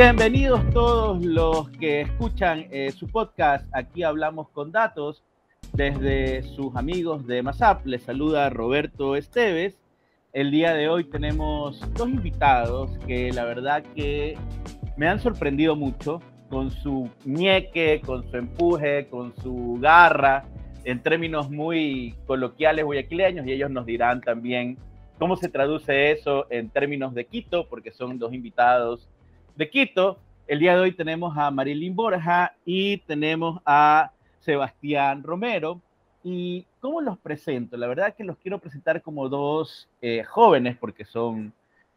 Bienvenidos todos los que escuchan eh, su podcast. Aquí hablamos con datos desde sus amigos de MASAP. Les saluda Roberto Esteves. El día de hoy tenemos dos invitados que la verdad que me han sorprendido mucho con su ñeque, con su empuje, con su garra, en términos muy coloquiales guayaquileños, y ellos nos dirán también cómo se traduce eso en términos de Quito, porque son dos invitados de Quito. El día de hoy tenemos a Marilyn Borja y tenemos a Sebastián Romero. ¿Y cómo los presento? La verdad que los quiero presentar como dos eh, jóvenes, porque son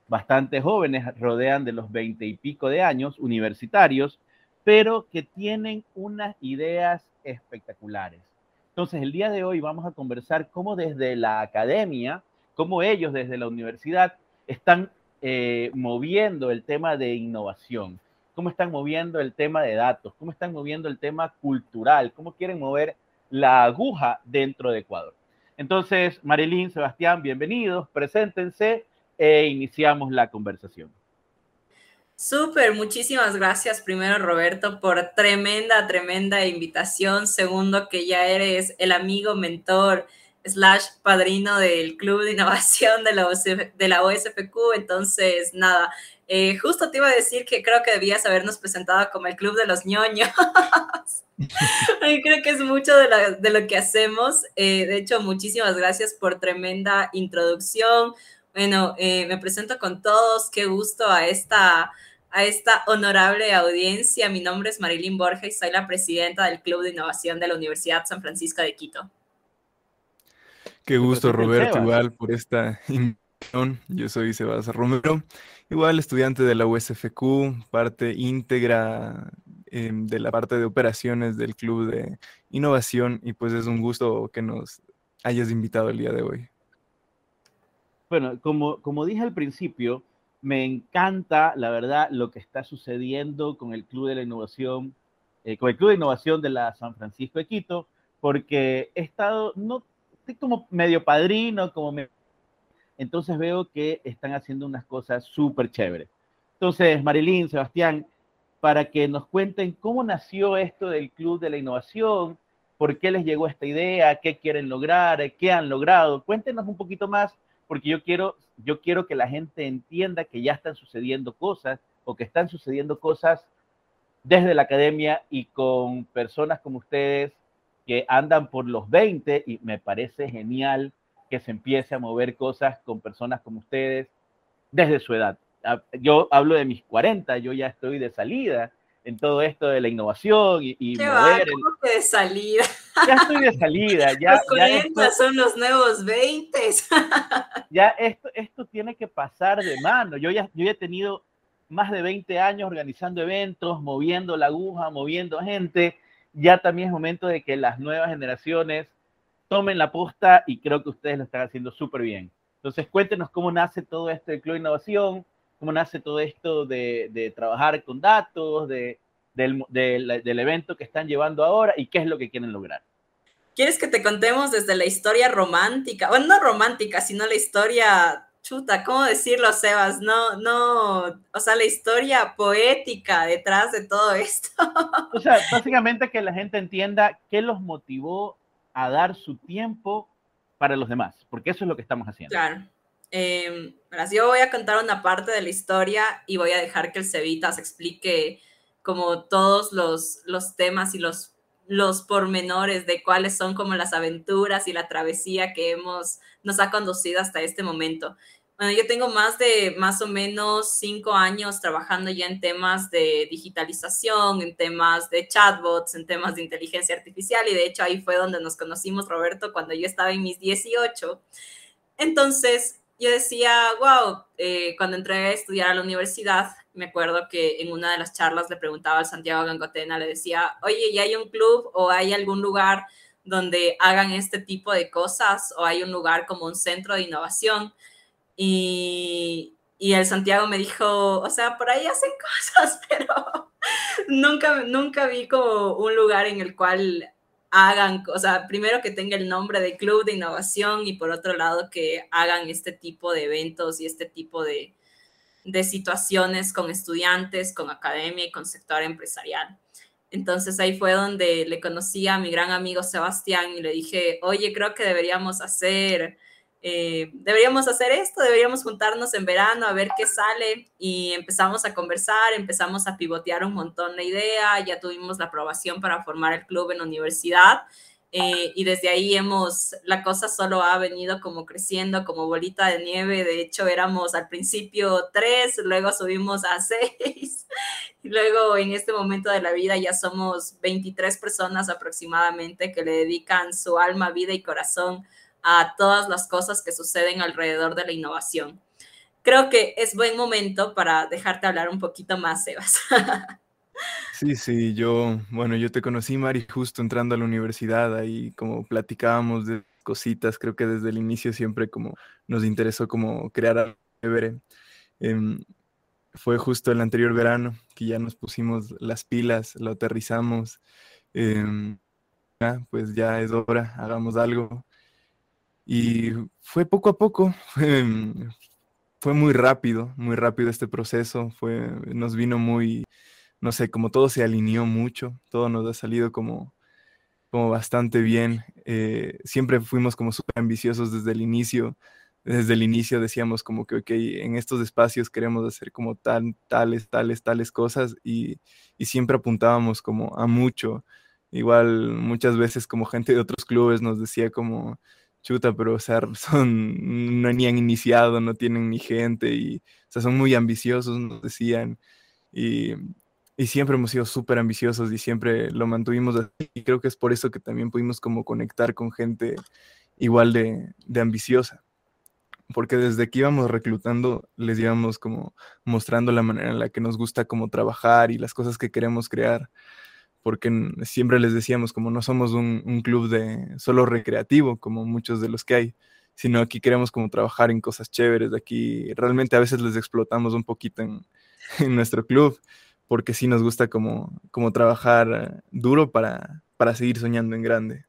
bastante jóvenes, rodean de los veinte y pico de años, universitarios, pero que tienen unas ideas espectaculares. Entonces, el día de hoy vamos a conversar cómo desde la academia, cómo ellos desde la universidad están eh, moviendo el tema de innovación, cómo están moviendo el tema de datos, cómo están moviendo el tema cultural, cómo quieren mover la aguja dentro de Ecuador. Entonces, Marilyn, Sebastián, bienvenidos, preséntense e iniciamos la conversación. Súper, muchísimas gracias primero Roberto por tremenda, tremenda invitación. Segundo, que ya eres el amigo, mentor, slash padrino del Club de Innovación de la, OSFQ. Entonces, nada, eh, justo te iba a decir que creo que debías habernos presentado como el Club de los ñoños. creo que es mucho de, lo que hacemos. Eh, de hecho, muchísimas gracias por tremenda introducción. Bueno, eh, me presento con todos. Qué gusto a esta, a esta honorable audiencia. Mi nombre es Marilyn Borges soy la presidenta del Club de Innovación de la Universidad San Francisco de Quito. Qué gusto, Roberto, igual por esta invitación. Yo soy Sebastián Romero, igual estudiante de la USFQ, parte íntegra em, de la parte de operaciones del Club de Innovación y pues es un gusto que nos hayas invitado el día de hoy. Bueno, como, como dije al principio, me encanta, la verdad, lo que está sucediendo con el Club de la Innovación, eh, con el Club de Innovación de la San Francisco de Quito, porque he estado, no como medio padrino, como Entonces veo que están haciendo unas cosas súper chéveres. Entonces, Marilyn, Sebastián, para que nos cuenten cómo nació esto del Club de la Innovación, por qué les llegó esta idea, qué quieren lograr, qué han logrado. Cuéntenos un poquito más, porque yo quiero, yo quiero que la gente entienda que ya están sucediendo cosas o que están sucediendo cosas desde la academia y con personas como ustedes que andan por los 20 y me parece genial que se empiece a mover cosas con personas como ustedes desde su edad. Ah, yo hablo de mis 40, yo ya estoy de salida en todo esto de la innovación y, y ¿Qué mover. Va? de salida? Ya estoy de salida. Ya, los 40 son los nuevos 20. ya esto, esto tiene que pasar de mano. Yo ya, yo ya he tenido más de 20 años organizando eventos, moviendo la aguja, moviendo gente ya también es momento de que las nuevas generaciones tomen la posta y creo que ustedes lo están haciendo súper bien. Entonces, cuéntenos cómo nace todo esto de Club Innovación, cómo nace todo esto de, trabajar con datos, de, del, del, evento que están llevando ahora y qué es lo que quieren lograr. ¿Quieres que te contemos desde la historia romántica? Bueno, no romántica, sino la historia chuta, ¿cómo decirlo, Sebas? No, no, o sea, la historia poética detrás de todo esto. O sea, básicamente que la gente entienda qué los motivó a dar su tiempo para los demás, porque eso es lo que estamos haciendo. Claro. Eh, yo voy a contar una parte de la historia y voy a dejar que el Cevitas explique como todos los, los temas y los, los pormenores de cuáles son como las aventuras y la travesía que hemos nos ha conducido hasta este momento. Bueno, yo tengo más de más o menos cinco años trabajando ya en temas de digitalización, en temas de chatbots, en temas de inteligencia artificial y de hecho ahí fue donde nos conocimos, Roberto, cuando yo estaba en mis 18. Entonces, yo decía, wow, eh, cuando entré a estudiar a la universidad, me acuerdo que en una de las charlas le preguntaba al Santiago Gangotena, le decía, oye, ¿ya hay un club o hay algún lugar donde hagan este tipo de cosas o hay un lugar como un centro de innovación. Y, y el Santiago me dijo, o sea, por ahí hacen cosas, pero nunca, nunca vi como un lugar en el cual hagan, o sea, primero que tenga el nombre de club de innovación y por otro lado que hagan este tipo de eventos y este tipo de, de situaciones con estudiantes, con academia y con sector empresarial. Entonces ahí fue donde le conocí a mi gran amigo Sebastián y le dije, oye, creo que deberíamos hacer, eh, deberíamos hacer esto, deberíamos juntarnos en verano a ver qué sale. Y empezamos a conversar, empezamos a pivotear un montón la idea, ya tuvimos la aprobación para formar el club en la universidad eh, y desde ahí hemos, la cosa solo ha venido como creciendo como bolita de nieve. De hecho, éramos al principio tres, luego subimos a seis. Y luego en este momento de la vida ya somos 23 personas aproximadamente que le dedican su alma, vida y corazón a todas las cosas que suceden alrededor de la innovación. Creo que es buen momento para dejarte hablar un poquito más, Sebas. Sí, sí, yo, bueno, yo te conocí, Mari, justo entrando a la universidad, ahí como platicábamos de cositas, creo que desde el inicio siempre como nos interesó como crear algo em, fue justo el anterior verano que ya nos pusimos las pilas, lo aterrizamos, em, pues ya es hora, hagamos algo. Y fue poco a poco, fue, fue muy rápido, muy rápido este proceso, fue, nos vino muy no sé, como todo se alineó mucho, todo nos ha salido como, como bastante bien. Eh, siempre fuimos como súper ambiciosos desde el inicio. Desde el inicio decíamos como que, ok, en estos espacios queremos hacer como tal, tales, tales, tales cosas y, y siempre apuntábamos como a mucho. Igual muchas veces como gente de otros clubes nos decía como, chuta, pero o sea, son, no han iniciado, no tienen ni gente y, o sea, son muy ambiciosos, nos decían. Y, y siempre hemos sido súper ambiciosos y siempre lo mantuvimos así. Y creo que es por eso que también pudimos como conectar con gente igual de, de ambiciosa. Porque desde que íbamos reclutando, les íbamos como mostrando la manera en la que nos gusta como trabajar y las cosas que queremos crear. Porque siempre les decíamos como no somos un, un club de solo recreativo, como muchos de los que hay, sino aquí queremos como trabajar en cosas chéveres. Aquí realmente a veces les explotamos un poquito en, en nuestro club porque sí nos gusta como, como trabajar duro para, para seguir soñando en grande.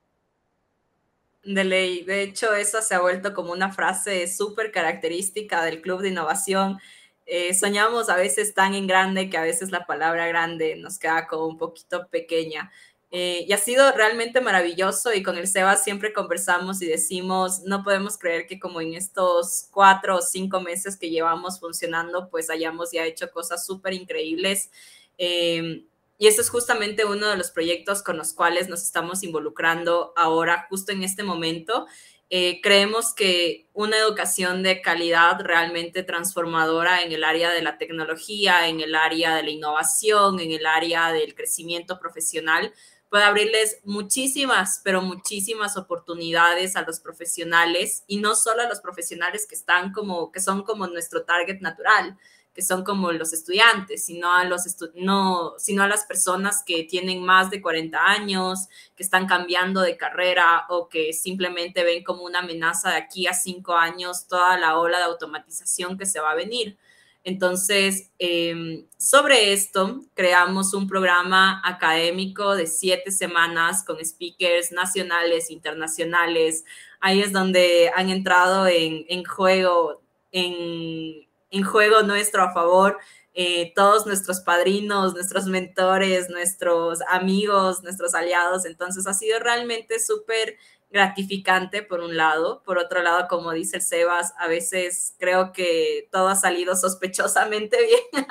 De ley, de hecho, eso se ha vuelto como una frase súper característica del Club de Innovación. Eh, soñamos a veces tan en grande que a veces la palabra grande nos queda como un poquito pequeña. Eh, y ha sido realmente maravilloso y con el Seba siempre conversamos y decimos, no podemos creer que como en estos cuatro o cinco meses que llevamos funcionando, pues hayamos ya hecho cosas súper increíbles. Eh, y este es justamente uno de los proyectos con los cuales nos estamos involucrando ahora, justo en este momento. Eh, creemos que una educación de calidad realmente transformadora en el área de la tecnología, en el área de la innovación, en el área del crecimiento profesional, puede abrirles muchísimas, pero muchísimas oportunidades a los profesionales y no solo a los profesionales que están como, que son como nuestro target natural, que son como los estudiantes, sino a, los no, sino a las personas que tienen más de 40 años, que están cambiando de carrera o que simplemente ven como una amenaza de aquí a cinco años toda la ola de automatización que se va a venir. Entonces, em, sobre esto, creamos un programa académico de siete semanas con speakers nacionales, internacionales. Ahí es donde han entrado en, juego, en, juego nuestro a favor eh, todos nuestros padrinos, nuestros mentores, nuestros amigos, nuestros aliados. Entonces, ha sido realmente súper gratificante por un lado, por otro lado, como dice el Sebas, a veces creo que todo ha salido sospechosamente bien,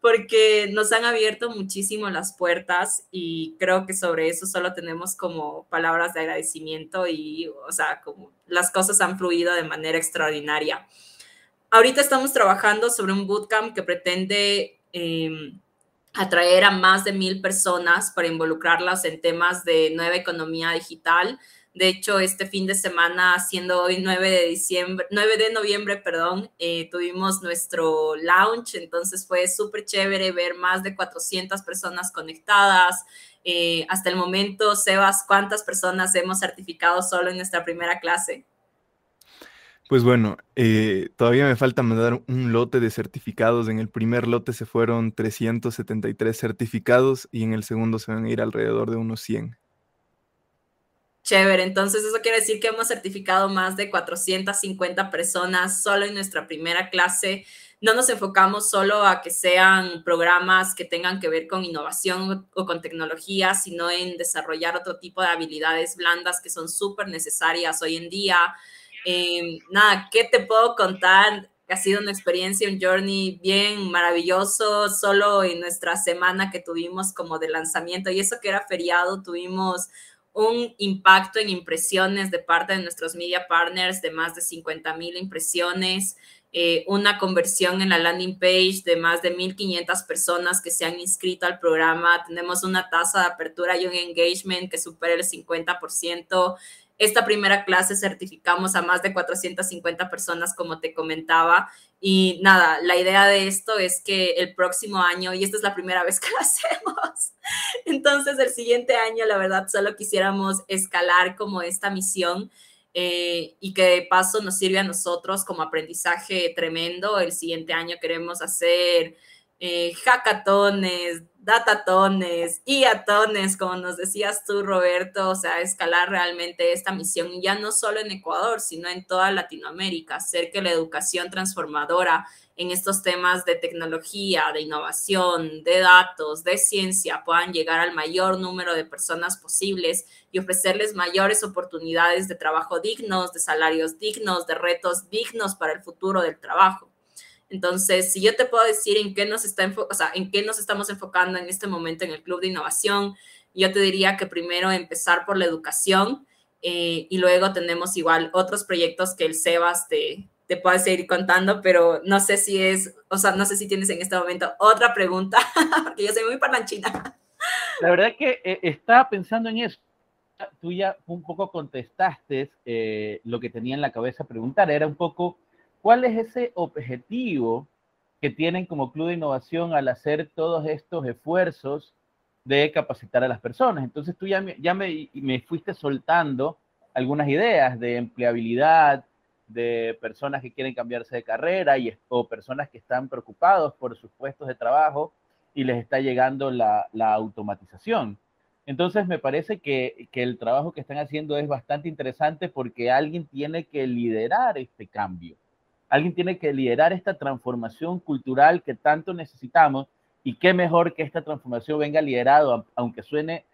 porque nos han abierto muchísimo las puertas y creo que sobre eso solo tenemos como palabras de agradecimiento y, o sea, como las cosas han fluido de manera extraordinaria. Ahorita estamos trabajando sobre un bootcamp que pretende... Eh, atraer a más de mil personas para involucrarlas en temas de nueva economía digital. De hecho, este fin de semana, siendo hoy 9 de diciembre, 9 de noviembre, perdón, eh, tuvimos nuestro launch, entonces fue súper chévere ver más de 400 personas conectadas. Eh, hasta el momento, Sebas, ¿cuántas personas hemos certificado solo en nuestra primera clase? Pues bueno, eh, todavía me falta mandar un lote de certificados. En el primer lote se fueron 373 certificados y en el segundo se van a ir alrededor de unos 100. Chévere, entonces eso quiere decir que hemos certificado más de 450 personas solo en nuestra primera clase. No nos enfocamos solo a que sean programas que tengan que ver con innovación o con tecnología, sino en desarrollar otro tipo de habilidades blandas que son súper necesarias hoy en día. Eh, nada, ¿qué te puedo contar? Ha sido una experiencia, un journey bien maravilloso, solo en nuestra semana que tuvimos como de lanzamiento y eso que era feriado, tuvimos un impacto en impresiones de parte de nuestros media partners de más de 50 mil impresiones, eh, una conversión en la landing page de más de 1.500 personas que se han inscrito al programa. Tenemos una tasa de apertura y un engagement que supera el 50%. Esta primera clase certificamos a más de 450 personas, como te comentaba. Y nada, la idea de esto es que el próximo año, y esta es la primera vez que lo hacemos, entonces el siguiente año, la verdad, solo quisiéramos escalar como esta misión eh, y que de paso nos sirve a nosotros como aprendizaje tremendo. El siguiente año queremos hacer eh, hackatones, datatones y atones, como nos decías tú, Roberto, o sea, escalar realmente esta misión ya no solo en Ecuador, sino en toda Latinoamérica, hacer que la educación transformadora en estos temas de tecnología, de innovación, de datos, de ciencia, puedan llegar al mayor número de personas posibles y ofrecerles mayores oportunidades de trabajo dignos, de salarios dignos, de retos dignos para el futuro del trabajo. Entonces, si yo te puedo decir en qué nos está o sea, en qué nos estamos enfocando en este momento en el Club de Innovación, yo te diría que primero empezar por la educación eh, y luego tenemos igual otros proyectos que el Sebas te, te puede seguir contando, pero no sé si es, o sea, no sé si tienes en este momento otra pregunta, porque yo soy muy parlanchina. La verdad que eh, estaba pensando en eso. Tú ya un poco contestaste eh, lo que tenía en la cabeza preguntar, era un poco ¿Cuál es ese objetivo que tienen como Club de Innovación al hacer todos estos esfuerzos de capacitar a las personas? Entonces tú ya, me, ya me, me fuiste soltando algunas ideas de empleabilidad, de personas que quieren cambiarse de carrera y, o personas que están preocupados por sus puestos de trabajo y les está llegando la, la automatización. Entonces me parece que, que, el trabajo que están haciendo es bastante interesante porque alguien tiene que liderar este cambio. Alguien tiene que liderar esta transformación cultural que tanto necesitamos y qué mejor que esta transformación venga liderado, aunque suene,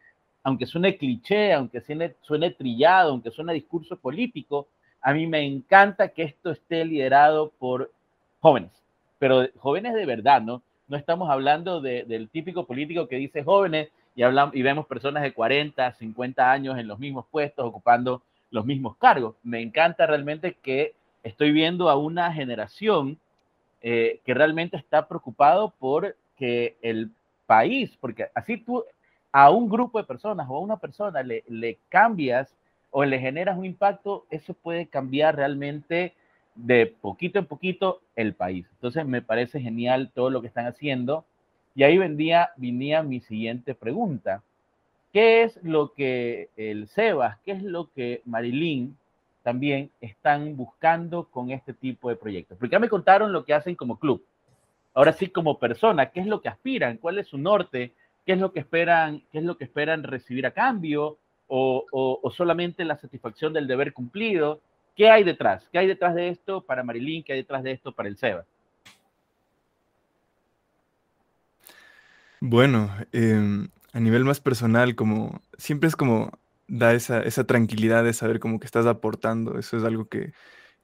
aunque suene cliché, aunque suene, trillado, aunque suene discurso político, a mí me encanta que esto esté liderado por jóvenes, pero jóvenes de verdad, ¿no? No estamos hablando del típico político que dice jóvenes y, hablamos, y vemos personas de 40, 50 años en los mismos puestos, ocupando los mismos cargos. Me encanta realmente que estoy viendo a una generación eh, que realmente está preocupado por que el país, porque así tú a un grupo de personas o a una persona le, cambias o le generas un impacto, eso puede cambiar realmente de poquito en poquito el país. Entonces me parece genial todo lo que están haciendo. Y ahí venía mi siguiente pregunta. ¿Qué es lo que el Sebas, qué es lo que Marilyn también están buscando con este tipo de proyectos? Porque ya me contaron lo que hacen como club. Ahora sí, como persona, ¿qué es lo que aspiran? ¿Cuál es su norte? ¿Qué es lo que esperan, qué es lo que esperan recibir a cambio? O, o, solamente la satisfacción del deber cumplido? ¿Qué hay detrás? ¿Qué hay detrás de esto para Marilyn? ¿Qué hay detrás de esto para el SEBA? Bueno, eh, a nivel más personal, como siempre es como da esa, esa tranquilidad de saber como que estás aportando. Eso es algo que,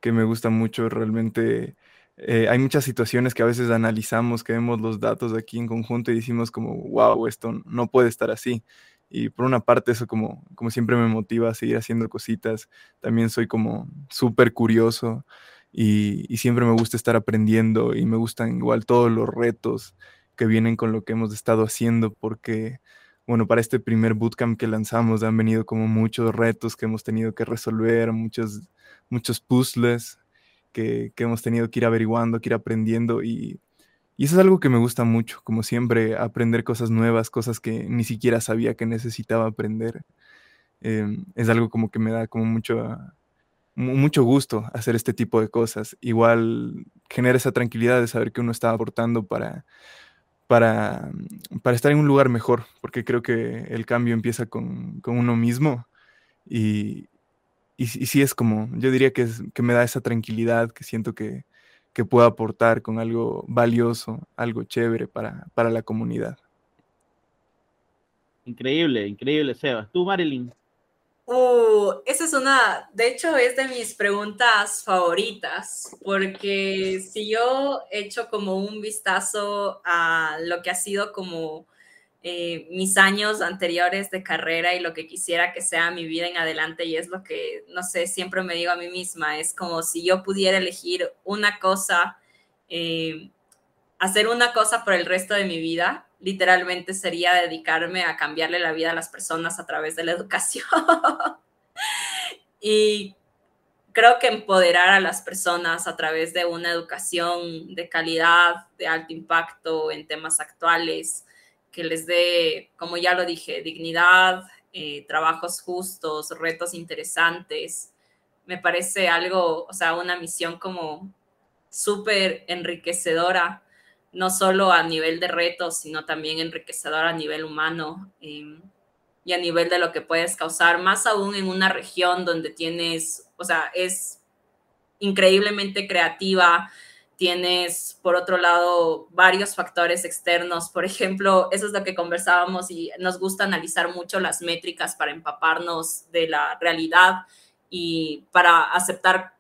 que me gusta mucho. Realmente eh, hay muchas situaciones que a veces analizamos, que vemos los datos aquí en conjunto y decimos como, wow, esto no puede estar así. Y por una parte eso como, como siempre me motiva a seguir haciendo cositas. También soy como súper curioso y, y siempre me gusta estar aprendiendo y me gustan igual todos los retos que vienen con lo que hemos estado haciendo porque bueno, para este primer bootcamp que lanzamos han venido como muchos retos que hemos tenido que resolver, muchos, muchos puzzles que, que hemos tenido que ir averiguando, que ir aprendiendo y, y, eso es algo que me gusta mucho, como siempre, aprender cosas nuevas, cosas que ni siquiera sabía que necesitaba aprender. Em, es algo como que me da como mucho, mucho gusto hacer este tipo de cosas. Igual genera esa tranquilidad de saber que uno está aportando para para, para estar en un lugar mejor, porque creo que el cambio empieza con, con uno mismo Y, y, sí es como, yo diría que, es, que me da esa tranquilidad que siento que, que puedo aportar con algo valioso, algo chévere para, para la comunidad. Increíble, increíble, Sebas. ¿Tú, Marilyn? Uh, esa es una, de hecho es de mis preguntas favoritas, porque si yo echo como un vistazo a lo que ha sido como eh, mis años anteriores de carrera y lo que quisiera que sea mi vida en adelante, y es lo que, no sé, siempre me digo a mí misma, es como si yo pudiera elegir una cosa, eh, hacer una cosa por el resto de mi vida, literalmente sería dedicarme a cambiarle la vida a las personas a través de la educación. y creo que empoderar a las personas a través de una educación de calidad, de alto impacto en temas actuales, que les dé, como ya lo dije, dignidad, eh, trabajos justos, retos interesantes, me parece algo, o sea, una misión como súper enriquecedora no solo a nivel de retos, sino también enriquecedor a nivel humano em, y a nivel de lo que puedes causar, más aún en una región donde tienes, o sea, es increíblemente creativa, tienes, por otro lado, varios factores externos. Por ejemplo, eso es lo que conversábamos y nos gusta analizar mucho las métricas para empaparnos de la realidad y para aceptar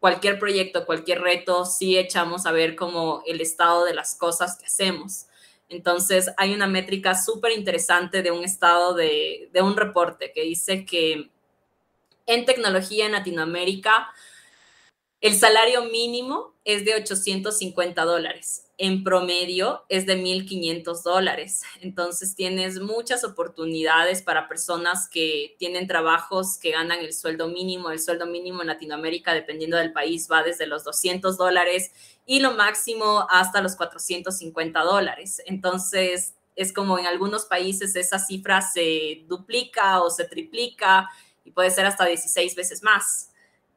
cualquier proyecto, cualquier reto, sí echamos a ver como el estado de las cosas que hacemos. Entonces, hay una métrica súper interesante de un estado de, de un reporte que dice que en tecnología en Latinoamérica, el salario mínimo es de 850 dólares en promedio es de 1.500 dólares. Entonces tienes muchas oportunidades para personas que tienen trabajos que ganan el sueldo mínimo. El sueldo mínimo en Latinoamérica, dependiendo del país, va desde los 200 dólares y lo máximo hasta los 450 dólares. Entonces es como en algunos países esa cifra se duplica o se triplica y puede ser hasta 16 veces más.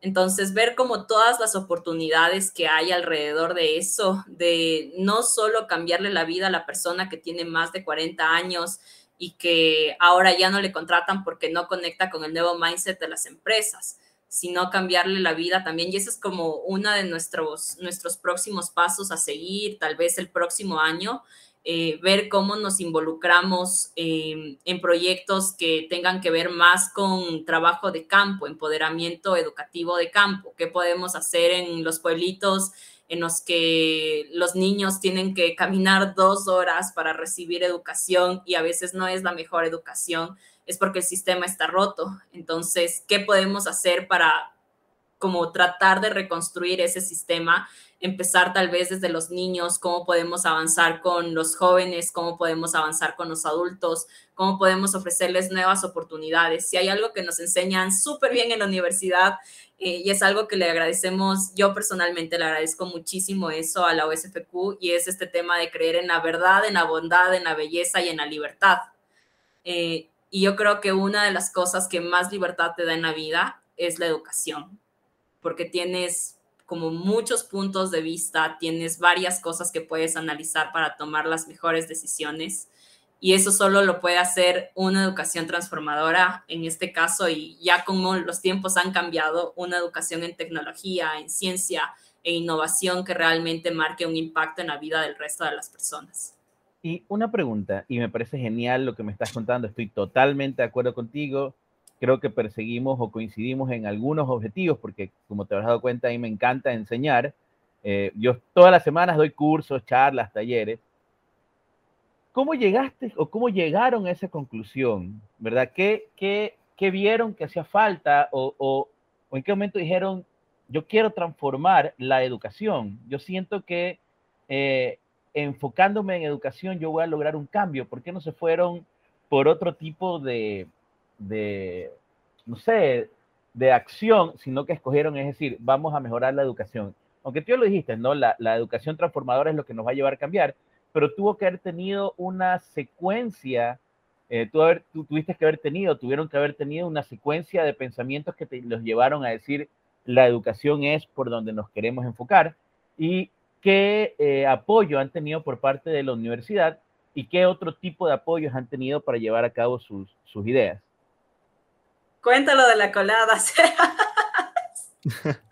Entonces, ver como todas las oportunidades que hay alrededor de eso, de no solo cambiarle la vida a la persona que tiene más de 40 años y que ahora ya no le contratan porque no conecta con el nuevo mindset de las empresas, sino cambiarle la vida también. Y eso es como uno de nuestros, nuestros próximos pasos a seguir, tal vez el próximo año, eh, ver cómo nos involucramos en proyectos que tengan que ver más con trabajo de campo, empoderamiento educativo de campo, qué podemos hacer en los pueblitos en los que los niños tienen que caminar dos horas para recibir educación y a veces no es la mejor educación, es porque el sistema está roto. Entonces, ¿qué podemos hacer para como tratar de reconstruir ese sistema empezar tal vez desde los niños, cómo podemos avanzar con los jóvenes, cómo podemos avanzar con los adultos, cómo podemos ofrecerles nuevas oportunidades. Si hay algo que nos enseñan súper bien en la universidad eh, y es algo que le agradecemos, yo personalmente le agradezco muchísimo eso a la OSFQ y es este tema de creer en la verdad, en la bondad, en la belleza y en la libertad. Eh, y yo creo que una de las cosas que más libertad te da en la vida es la educación, porque tienes como muchos puntos de vista, tienes varias cosas que puedes analizar para tomar las mejores decisiones y eso solo lo puede hacer una educación transformadora en este caso y ya como los tiempos han cambiado, una educación en tecnología, en ciencia e innovación que realmente marque un impacto en la vida del resto de las personas. Y una pregunta, y me parece genial lo que me estás contando, estoy totalmente de acuerdo contigo creo que perseguimos o coincidimos en algunos objetivos, porque como te has dado cuenta, a mí me encanta enseñar. Eh, yo todas las semanas doy cursos, charlas, talleres. ¿Cómo llegaste o cómo llegaron a esa conclusión? ¿Verdad? ¿Qué, qué, qué vieron que hacía falta o, o, o, en qué momento dijeron, yo quiero transformar la educación? Yo siento que eh, enfocándome en educación yo voy a lograr un cambio. ¿Por qué no se fueron por otro tipo de, de, no sé, de acción, sino que escogieron, es decir, vamos a mejorar la educación. Aunque tú lo dijiste, ¿no? La, la educación transformadora es lo que nos va a llevar a cambiar, pero tuvo que haber tenido una secuencia, eh, tú, tuviste que haber tenido, tuvieron que haber tenido una secuencia de pensamientos que te, los llevaron a decir, la educación es por donde nos queremos enfocar y qué eh, apoyo han tenido por parte de la universidad y qué otro tipo de apoyos han tenido para llevar a cabo sus, sus ideas. Cuéntalo de la colada.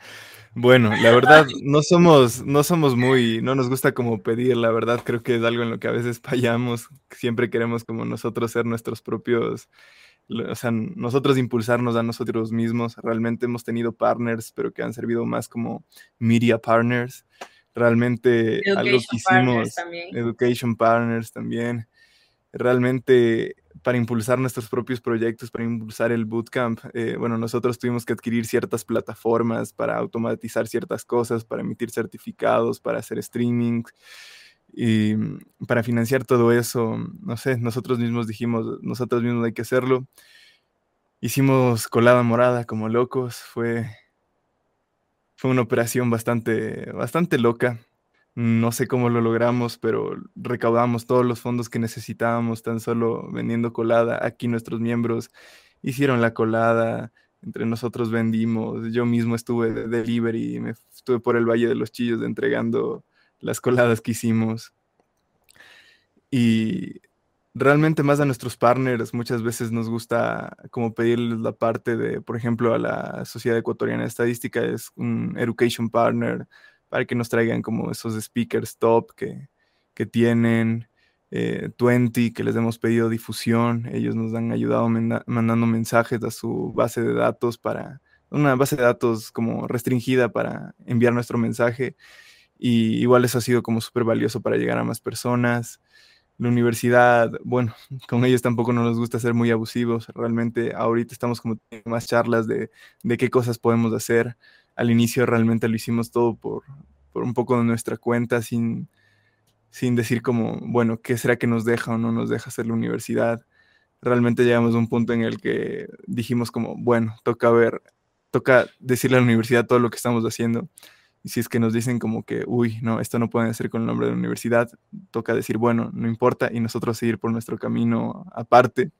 Bueno, la verdad, no somos, no somos muy, no nos gusta como pedir, la verdad, creo que es algo en lo que a veces fallamos, siempre queremos como nosotros ser nuestros propios, o sea, nosotros impulsarnos a nosotros mismos, realmente hemos tenido partners, pero que han servido más como media partners, realmente algo que hicimos, education partners también, realmente para impulsar nuestros propios proyectos, para impulsar el bootcamp, eh, bueno, nosotros tuvimos que adquirir ciertas plataformas para automatizar ciertas cosas, para emitir certificados, para hacer streaming y para financiar todo eso, no sé, nosotros mismos dijimos, nosotros mismos hay que hacerlo. Hicimos colada morada como locos, fue, fue una operación bastante, bastante loca. No sé cómo lo logramos, pero recaudamos todos los fondos que necesitábamos tan solo vendiendo colada. Aquí nuestros miembros hicieron la colada, entre nosotros vendimos. Yo mismo estuve de delivery, me estuve por el Valle de los Chillos entregando las coladas que hicimos. Y realmente más a nuestros partners muchas veces nos gusta como pedirles la parte de, por ejemplo, a la Sociedad Ecuatoriana de Estadística es un education partner para que nos traigan como esos speakers top que, que tienen. Eh, 20, que les hemos pedido difusión, ellos nos han ayudado mandando mensajes a su base de datos para, una base de datos como restringida para enviar nuestro mensaje y igual eso ha sido como súper valioso para llegar a más personas. La universidad, bueno, con ellos tampoco no nos gusta ser muy abusivos, realmente ahorita estamos como más charlas de, de qué cosas podemos hacer al inicio realmente lo hicimos todo por, un poco de nuestra cuenta, sin, sin decir como, bueno, ¿qué será que nos deja o no nos deja hacer la universidad? Realmente llegamos a un punto en el que dijimos como, bueno, toca ver, toca decirle a la universidad todo lo que estamos haciendo. Y si es que nos dicen como que, uy, no, esto no puede ser con el nombre de la universidad, toca decir, bueno, no importa, y nosotros seguir por nuestro camino aparte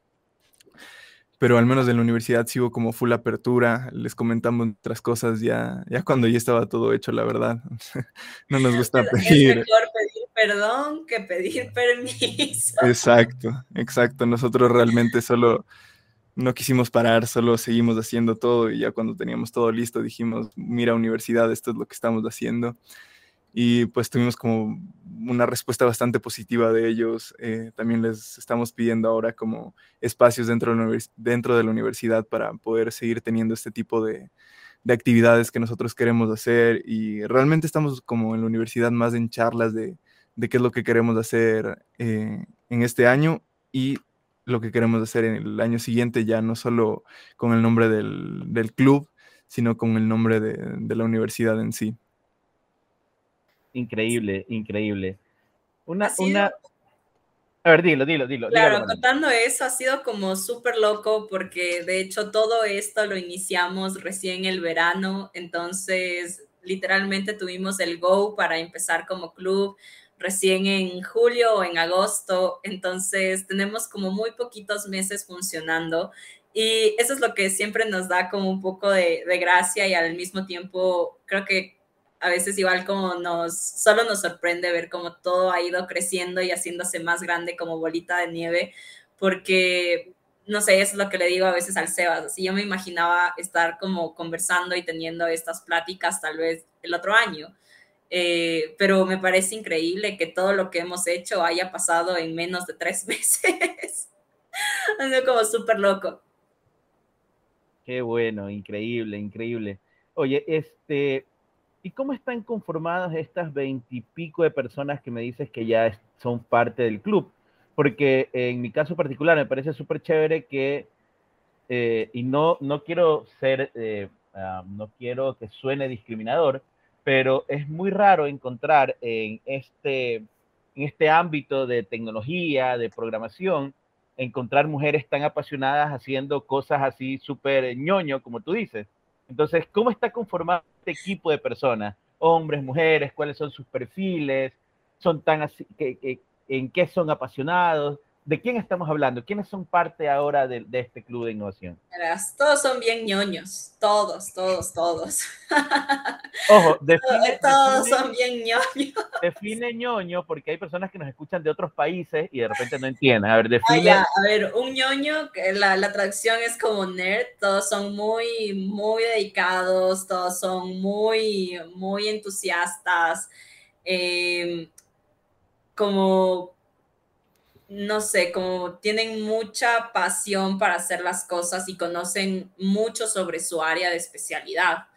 pero al menos en la universidad sí hubo como full apertura, les comentamos otras cosas ya, ya cuando ya estaba todo hecho, la verdad. no nos gusta pedir. Es mejor pedir perdón que pedir permiso. Exacto, exacto. Nosotros realmente solo no quisimos parar, solo seguimos haciendo todo y ya cuando teníamos todo listo dijimos, mira universidad, esto es lo que estamos haciendo y pues tuvimos como una respuesta bastante positiva de ellos. Eh, también les estamos pidiendo ahora como espacios dentro de, la dentro de la universidad para poder seguir teniendo este tipo de, de, actividades que nosotros queremos hacer y realmente estamos como en la universidad más en charlas de, qué es lo que queremos hacer eh, en este año y lo que queremos hacer en el año siguiente, ya no solo con el nombre del, club, sino con el nombre de la universidad en sí. Increíble, increíble. Una, una... A ver, dilo, dilo, dilo. Claro, contando eso ha sido como súper loco porque de hecho todo esto lo iniciamos recién el verano, entonces literalmente tuvimos el go para empezar como club recién en julio o en agosto, entonces tenemos como muy poquitos meses funcionando y eso es lo que siempre nos da como un poco de, de gracia y al mismo tiempo creo que a veces igual como nos, solo nos sorprende ver cómo todo ha ido creciendo y haciéndose más grande como bolita de nieve, porque, no sé, eso es lo que le digo a veces al Sebas, así yo me imaginaba estar como conversando y teniendo estas pláticas tal vez el otro año, eh, pero me parece increíble que todo lo que hemos hecho haya pasado en menos de tres meses. sido como súper loco. Qué bueno, increíble, increíble. Oye, este, ¿Y cómo están conformadas estas veintipico de personas que me dices que ya son parte del club? Porque en mi caso particular me parece súper chévere que, eh, y no, no quiero ser, eh, ah, no quiero que suene discriminador, pero es muy raro encontrar en este, en este ámbito de tecnología, de programación, encontrar mujeres tan apasionadas haciendo cosas así súper ñoño, como tú dices. Entonces, ¿cómo está conformado este equipo de personas? Hombres, mujeres, cuáles son sus perfiles, son tan así, que, ¿en qué son apasionados? ¿De quién estamos hablando? ¿Quiénes son parte ahora de, este club de innovación? Todos son bien ñoños, todos, todos, todos. Ojo, define, todos son bien ñoños. Define ñoño porque hay personas que nos escuchan de otros países y de repente no entienden. A ver, define. a ver, un ñoño, la, la traducción es como nerd, todos son muy, muy dedicados, todos son muy, muy entusiastas. Eh, como no sé, como tienen mucha pasión para hacer las cosas y conocen mucho sobre su área de especialidad.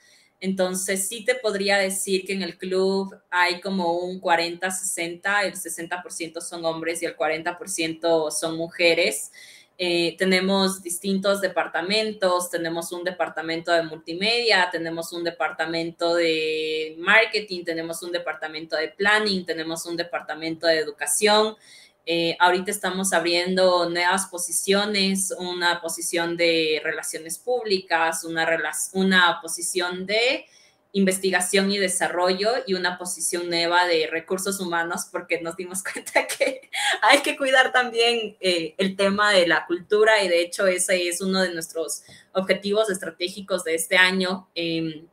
Entonces, sí te podría decir que en el club hay como un 40-60, el 60% son hombres y el 40% son mujeres. Eh, tenemos distintos departamentos, tenemos un departamento de multimedia, tenemos un departamento de marketing, tenemos un departamento de planning, tenemos un departamento de educación. Eh, ahorita estamos abriendo nuevas posiciones, una posición de relaciones públicas, una, una posición de investigación y desarrollo y una posición nueva de recursos humanos porque nos dimos cuenta que hay que cuidar también eh, el tema de la cultura y de hecho ese es uno de nuestros objetivos estratégicos de este año. Em,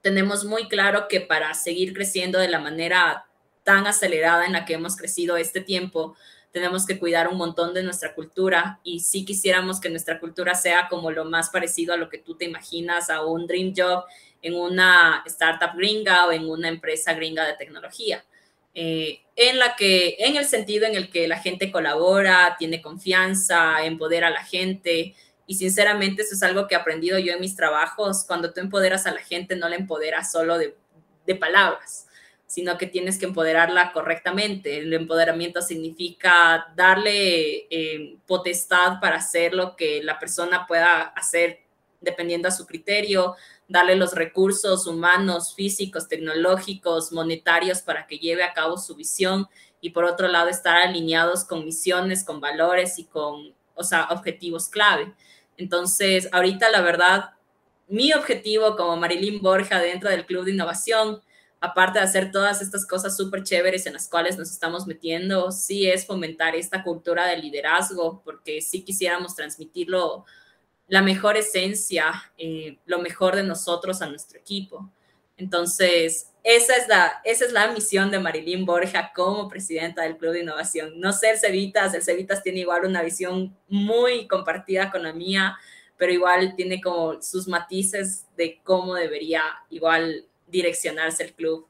tenemos muy claro que para seguir creciendo de la manera tan acelerada en la que hemos crecido este tiempo, tenemos que cuidar un montón de nuestra cultura y si quisiéramos que nuestra cultura sea como lo más parecido a lo que tú te imaginas, a un dream job en una startup gringa o en una empresa gringa de tecnología. Eh, en la que, en el sentido en el que la gente colabora, tiene confianza, empodera a la gente, y sinceramente eso es algo que he aprendido yo en mis trabajos. Cuando tú empoderas a la gente, no la empoderas solo de palabras, sino que tienes que empoderarla correctamente. El empoderamiento significa darle eh, potestad para hacer lo que la persona pueda hacer dependiendo a su criterio, darle los recursos humanos, físicos, tecnológicos, monetarios para que lleve a cabo su visión y por otro lado estar alineados con misiones, con valores y con, o sea, objetivos clave. Entonces, ahorita la verdad, mi objetivo como Marilyn Borja dentro del Club de Innovación aparte de hacer todas estas cosas súper chéveres en las cuales nos estamos metiendo, sí es fomentar esta cultura de liderazgo, porque sí quisiéramos transmitirlo, la mejor esencia, eh, lo mejor de nosotros a nuestro equipo. Entonces, esa es, la, esa es la misión de Marilyn Borja como presidenta del Club de Innovación. No ser Cevitas, el Cevitas tiene igual una visión muy compartida con la mía, pero igual tiene como sus matices de cómo debería igual direccionarse el club.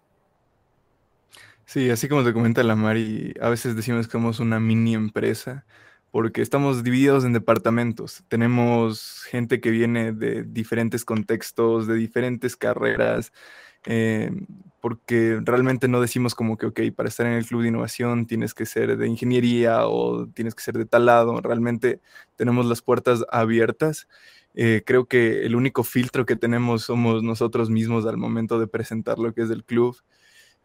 Sí, así como te comenta la Mari, a veces decimos que somos una mini empresa porque estamos divididos en departamentos. Tenemos gente que viene de diferentes contextos, de diferentes carreras, eh, porque realmente no decimos como que, ok, para estar en el club de innovación tienes que ser de ingeniería o tienes que ser de tal lado. Realmente tenemos las puertas abiertas eh, creo que el único filtro que tenemos somos nosotros mismos al momento de presentar lo que es el club,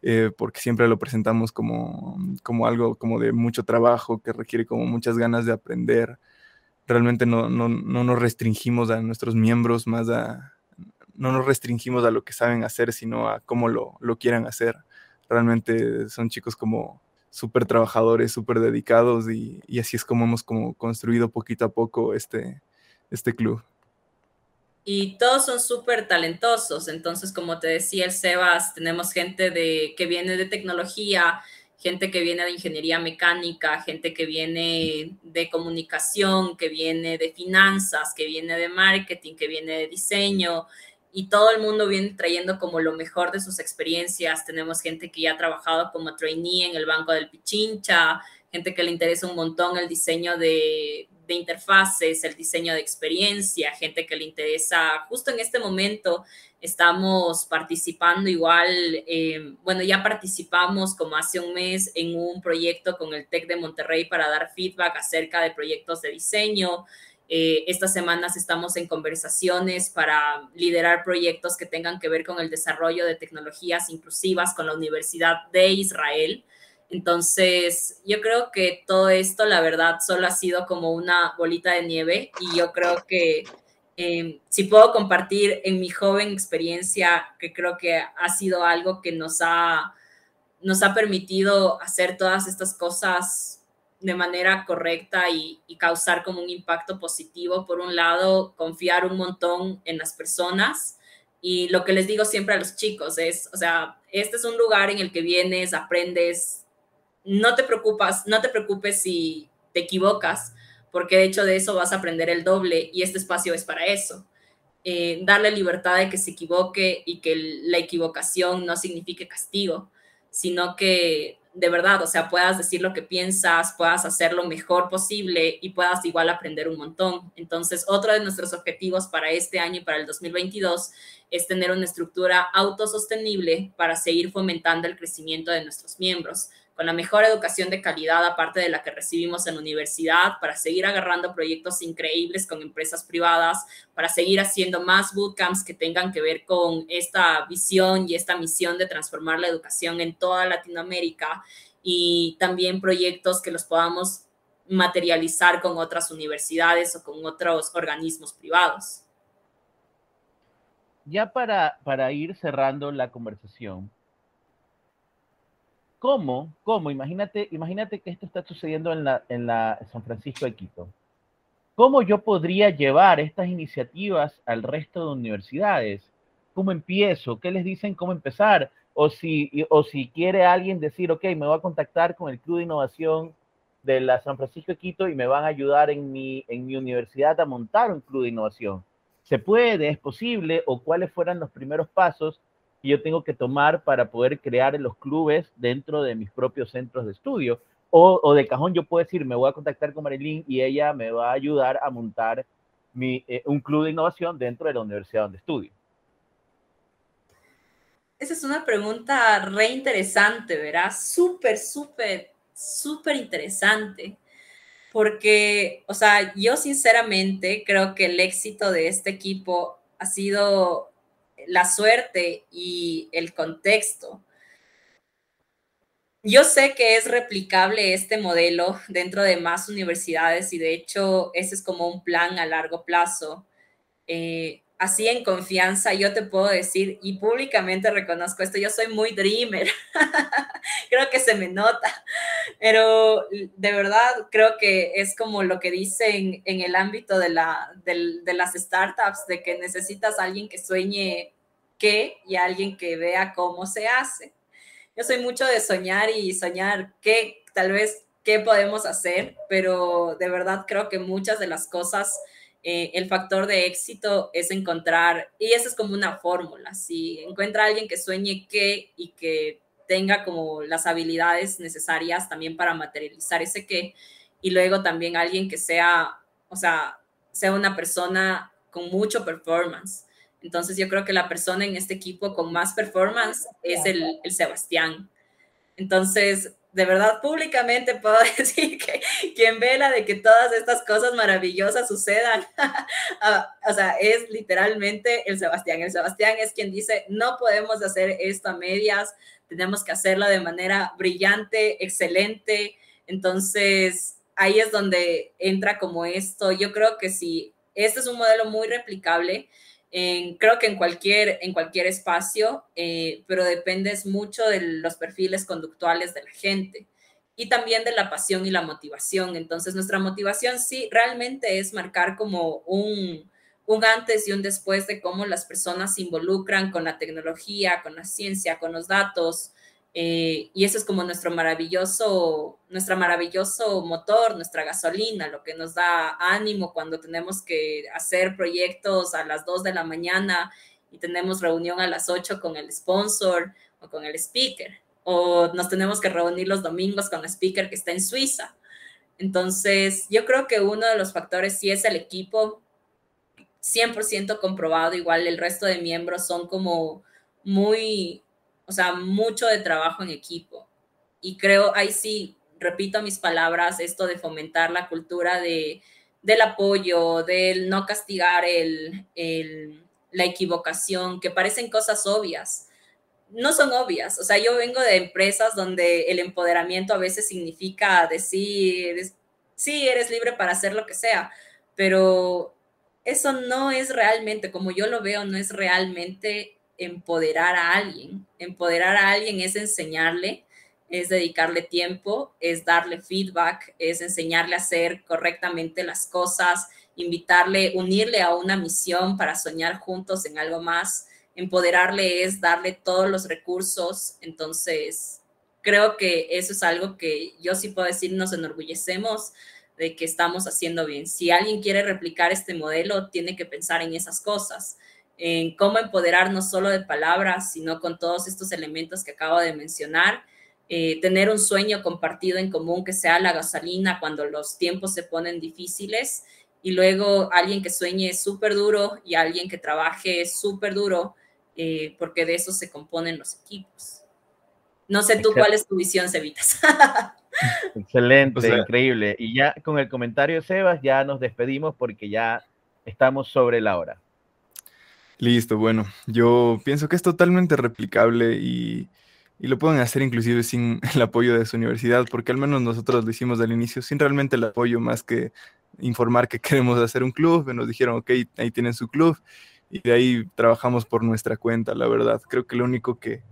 eh, porque siempre lo presentamos como, como algo como de mucho trabajo, que requiere como muchas ganas de aprender. Realmente no, no, no nos restringimos a nuestros miembros, más a, no nos restringimos a lo que saben hacer, sino a cómo lo, lo quieran hacer. Realmente son chicos como súper trabajadores, súper dedicados y, y, así es como hemos como construido poquito a poco este, este club y todos son súper talentosos. Entonces, como te decía el Sebas, tenemos gente de, que viene de tecnología, gente que viene de ingeniería mecánica, gente que viene de comunicación, que viene de finanzas, que viene de marketing, que viene de diseño, y todo el mundo viene trayendo como lo mejor de sus experiencias. Tenemos gente que ya ha trabajado como trainee en el Banco del Pichincha, gente que le interesa un montón el diseño de, de interfaces, el diseño de experiencia, gente que le interesa. Justo en este momento estamos participando igual, eh, bueno, ya participamos como hace un mes en un proyecto con el TEC de Monterrey para dar feedback acerca de proyectos de diseño. Eh, estas semanas estamos en conversaciones para liderar proyectos que tengan que ver con el desarrollo de tecnologías inclusivas con la Universidad de Israel. Entonces, yo creo que todo esto, la verdad, solo ha sido como una bolita de nieve y yo creo que em, si puedo compartir en mi joven experiencia, que creo que ha sido algo que nos ha, nos ha permitido hacer todas estas cosas de manera correcta y, causar como un impacto positivo. Por un lado, confiar un montón en las personas y lo que les digo siempre a los chicos es, o sea, este es un lugar en el que vienes, aprendes, no te preocupas, no te preocupes si te equivocas, porque de hecho de eso vas a aprender el doble y este espacio es para eso. Eh, darle libertad de que se equivoque y que la equivocación no signifique castigo, sino que de verdad, o sea, puedas decir lo que piensas, puedas hacer lo mejor posible y puedas igual aprender un montón. Entonces, otro de nuestros objetivos para este año y para el 2022 es tener una estructura autosostenible para seguir fomentando el crecimiento de nuestros miembros con la mejor educación de calidad aparte de la que recibimos en universidad, para seguir agarrando proyectos increíbles con empresas privadas, para seguir haciendo más bootcamps que tengan que ver con esta visión y esta misión de transformar la educación en toda Latinoamérica y también proyectos que los podamos materializar con otras universidades o con otros organismos privados. Ya para, para ir cerrando la conversación, ¿Cómo? ¿Cómo? Imagínate, imagínate que esto está sucediendo en la, en la San Francisco de Quito. ¿Cómo yo podría llevar estas iniciativas al resto de universidades? ¿Cómo empiezo? ¿Qué les dicen cómo empezar? O si, o si quiere alguien decir, ok, me voy a contactar con el Club de Innovación de la San Francisco de Quito y me van a ayudar en mi, en mi universidad a montar un club de innovación. ¿Se puede? ¿Es posible? ¿O cuáles fueran los primeros pasos que yo tengo que tomar para poder crear los clubes dentro de mis propios centros de estudio. O, de cajón yo puedo decir, me voy a contactar con Marilyn y ella me va a ayudar a montar mi, eh, un club de innovación dentro de la universidad donde estudio. Esa es una pregunta re interesante, ¿verdad? Súper, súper, súper interesante. Porque, o sea, yo sinceramente creo que el éxito de este equipo ha sido la suerte y el contexto. Yo sé que es replicable este modelo dentro de más universidades y de hecho ese es como un plan a largo plazo. Eh, así en confianza yo te puedo decir y públicamente reconozco esto, yo soy muy dreamer, creo que se me nota, pero de verdad creo que es como lo que dicen en el ámbito de, la, de las startups, de que necesitas a alguien que sueñe qué y alguien que vea cómo se hace. Yo soy mucho de soñar y soñar qué, tal vez qué podemos hacer, pero de verdad creo que muchas de las cosas, eh, el factor de éxito es encontrar, y esa es como una fórmula, si encuentra a alguien que sueñe qué y que tenga como las habilidades necesarias también para materializar ese qué, y luego también alguien que sea, o sea, sea una persona con mucho performance entonces yo creo que la persona en este equipo con más performance es el, el Sebastián. Entonces, de verdad, públicamente puedo decir que quien vela de que todas estas cosas maravillosas sucedan, ah, o sea, es literalmente el Sebastián. El Sebastián es quien dice, no podemos hacer esto a medias, tenemos que hacerlo de manera brillante, excelente. Entonces, ahí es donde entra como esto. Yo creo que sí, este es un modelo muy replicable creo que en cualquier, en cualquier espacio, eh, pero dependes mucho de los perfiles conductuales de la gente y también de la pasión y la motivación. Entonces, nuestra motivación sí realmente es marcar como un, un antes y un después de cómo las personas se involucran con la tecnología, con la ciencia, con los datos, eh, y eso es como nuestro maravilloso, nuestro maravilloso motor, nuestra gasolina, lo que nos da ánimo cuando tenemos que hacer proyectos a las 2 de la mañana y tenemos reunión a las 8 con el sponsor o con el speaker, o nos tenemos que reunir los domingos con el speaker que está en Suiza. Entonces, yo creo que uno de los factores sí es el equipo, 100% comprobado, igual el resto de miembros son como muy o sea, mucho de trabajo en equipo. Y creo, ahí sí, repito mis palabras, esto de fomentar la cultura de, del apoyo, del no castigar el, el, la equivocación, que parecen cosas obvias. No son obvias. O sea, yo vengo de empresas donde el empoderamiento a veces significa decir, sí, eres libre para hacer lo que sea, pero eso no es realmente, como yo lo veo, no es realmente empoderar a alguien. Empoderar a alguien es enseñarle es dedicarle tiempo, es darle feedback, es enseñarle a hacer correctamente las cosas, invitarle, unirle a una misión para soñar juntos en algo más, empoderarle es darle todos los recursos. Entonces, creo que eso es algo que yo sí puedo decir, nos enorgullecemos de que estamos haciendo bien. Si alguien quiere replicar este modelo, tiene que pensar en esas cosas, en cómo empoderar no solo de palabras, sino con todos estos elementos que acabo de mencionar. Eh, tener un sueño compartido en común que sea la gasolina cuando los tiempos se ponen difíciles y luego alguien que sueñe súper duro y alguien que trabaje súper duro, eh, porque de eso se componen los equipos. No sé tú cuál es tu visión, Cevitas. Excelente, increíble. Y ya con el comentario Sebas, ya nos despedimos porque ya estamos sobre la hora. Listo, bueno, yo pienso que es totalmente replicable y, y, lo pueden hacer inclusive sin el apoyo de su universidad, porque al menos nosotros lo hicimos al inicio sin realmente el apoyo más que informar que queremos hacer un club, nos dijeron, ok, ahí tienen su club y de ahí trabajamos por nuestra cuenta, la verdad. Creo que lo único que,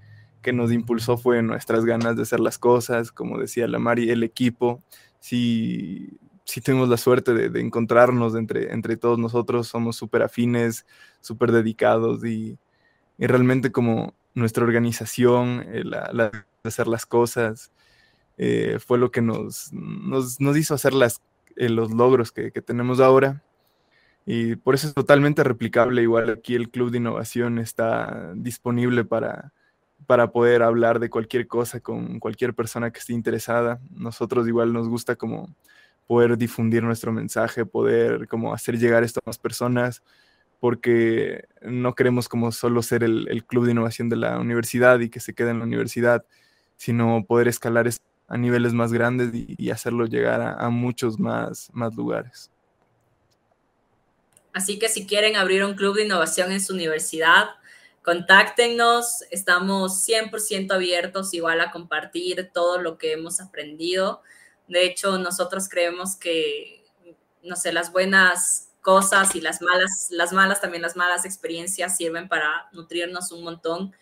que nos impulsó fue nuestras ganas de hacer las cosas, como decía la Mari, el equipo. Si, si tuvimos la suerte de, encontrarnos entre, entre todos nosotros, somos súper afines, súper dedicados y, y, realmente como nuestra organización, eh, la, la, de hacer las cosas, eh, fue lo que nos, nos, nos hizo hacer las, eh, los logros que, que tenemos ahora. Y por eso es totalmente replicable. Igual aquí el Club de Innovación está disponible para, para poder hablar de cualquier cosa con cualquier persona que esté interesada. Nosotros igual nos gusta como poder difundir nuestro mensaje, poder como hacer llegar esto a más personas, porque no queremos como solo ser el, club de innovación de la universidad y que se quede en la universidad, sino poder escalar a niveles más grandes y, hacerlo llegar a, a muchos más, más lugares. Así que si quieren abrir un club de innovación en su universidad, contáctenos, estamos 100% abiertos igual a compartir todo lo que hemos aprendido. De hecho, nosotros creemos que, no sé, las buenas cosas y las malas, las malas también, las malas experiencias sirven para nutrirnos un montón.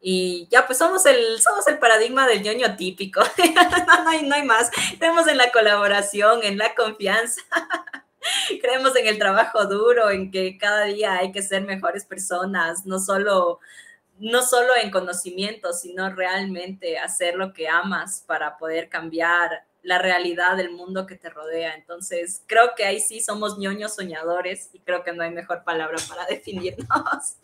Y ya, pues somos el, somos el paradigma del ñoño típico. no, hay, no hay más. Creemos en la colaboración, en la confianza. creemos en el trabajo duro, en que cada día hay que ser mejores personas, no solo, no solo en conocimiento, sino realmente hacer lo que amas para poder cambiar la realidad del mundo que te rodea. Entonces, creo que ahí sí somos ñoños soñadores y creo que no hay mejor palabra para definirnos.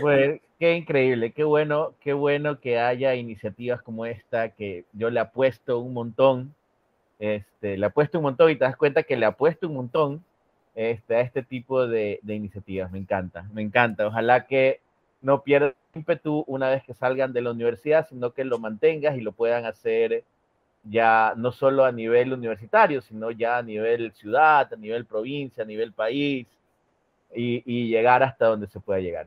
Bueno, qué increíble, qué bueno, qué bueno que haya iniciativas como esta que yo le apuesto un montón este, le apuesto un montón y te das cuenta que le apuesto un montón este, a este tipo de, iniciativas. Me encanta, me encanta. Ojalá que no pierdan ímpetu una vez que salgan de la universidad, sino que lo mantengas y lo puedan hacer ya no solo a nivel universitario, sino ya a nivel ciudad, a nivel provincia, a nivel país y, y llegar hasta donde se pueda llegar.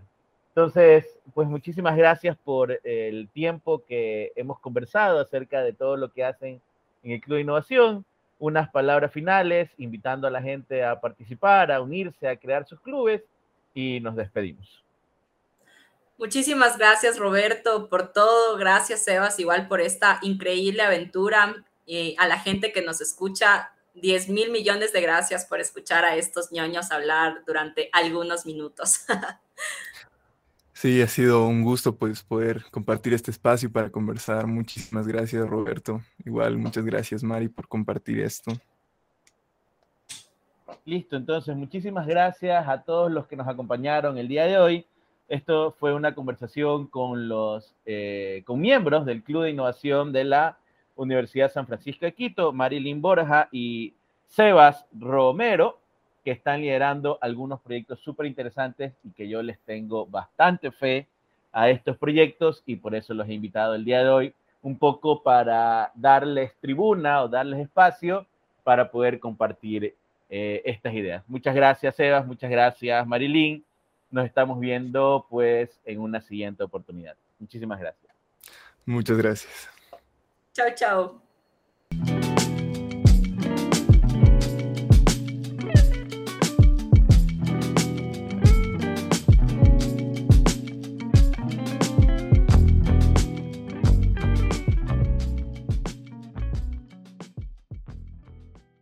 Entonces, pues muchísimas gracias por el tiempo que hemos conversado acerca de todo lo que hacen en el Club de Innovación. Unas palabras finales, invitando a la gente a participar, a unirse, a crear sus clubes y nos despedimos. Muchísimas gracias Roberto por todo, gracias Sebas igual por esta increíble aventura y a la gente que nos escucha, 10 mil millones de gracias por escuchar a estos ñoños hablar durante algunos minutos. Sí, ha sido un gusto pues poder compartir este espacio para conversar. Muchísimas gracias Roberto. Igual muchas gracias Mari por compartir esto. Listo, entonces muchísimas gracias a todos los que nos acompañaron el día de hoy. Esto fue una conversación con los eh, con miembros del Club de Innovación de la Universidad San Francisco de Quito, Marilyn Borja y Sebas Romero que están liderando algunos proyectos súper interesantes y que yo les tengo bastante fe a estos proyectos y por eso los he invitado el día de hoy un poco para darles tribuna o darles espacio para poder compartir eh, estas ideas. Muchas gracias, Sebas, muchas gracias, Marilyn. Nos estamos viendo pues en una siguiente oportunidad. Muchísimas gracias. Muchas gracias. Chao, chao.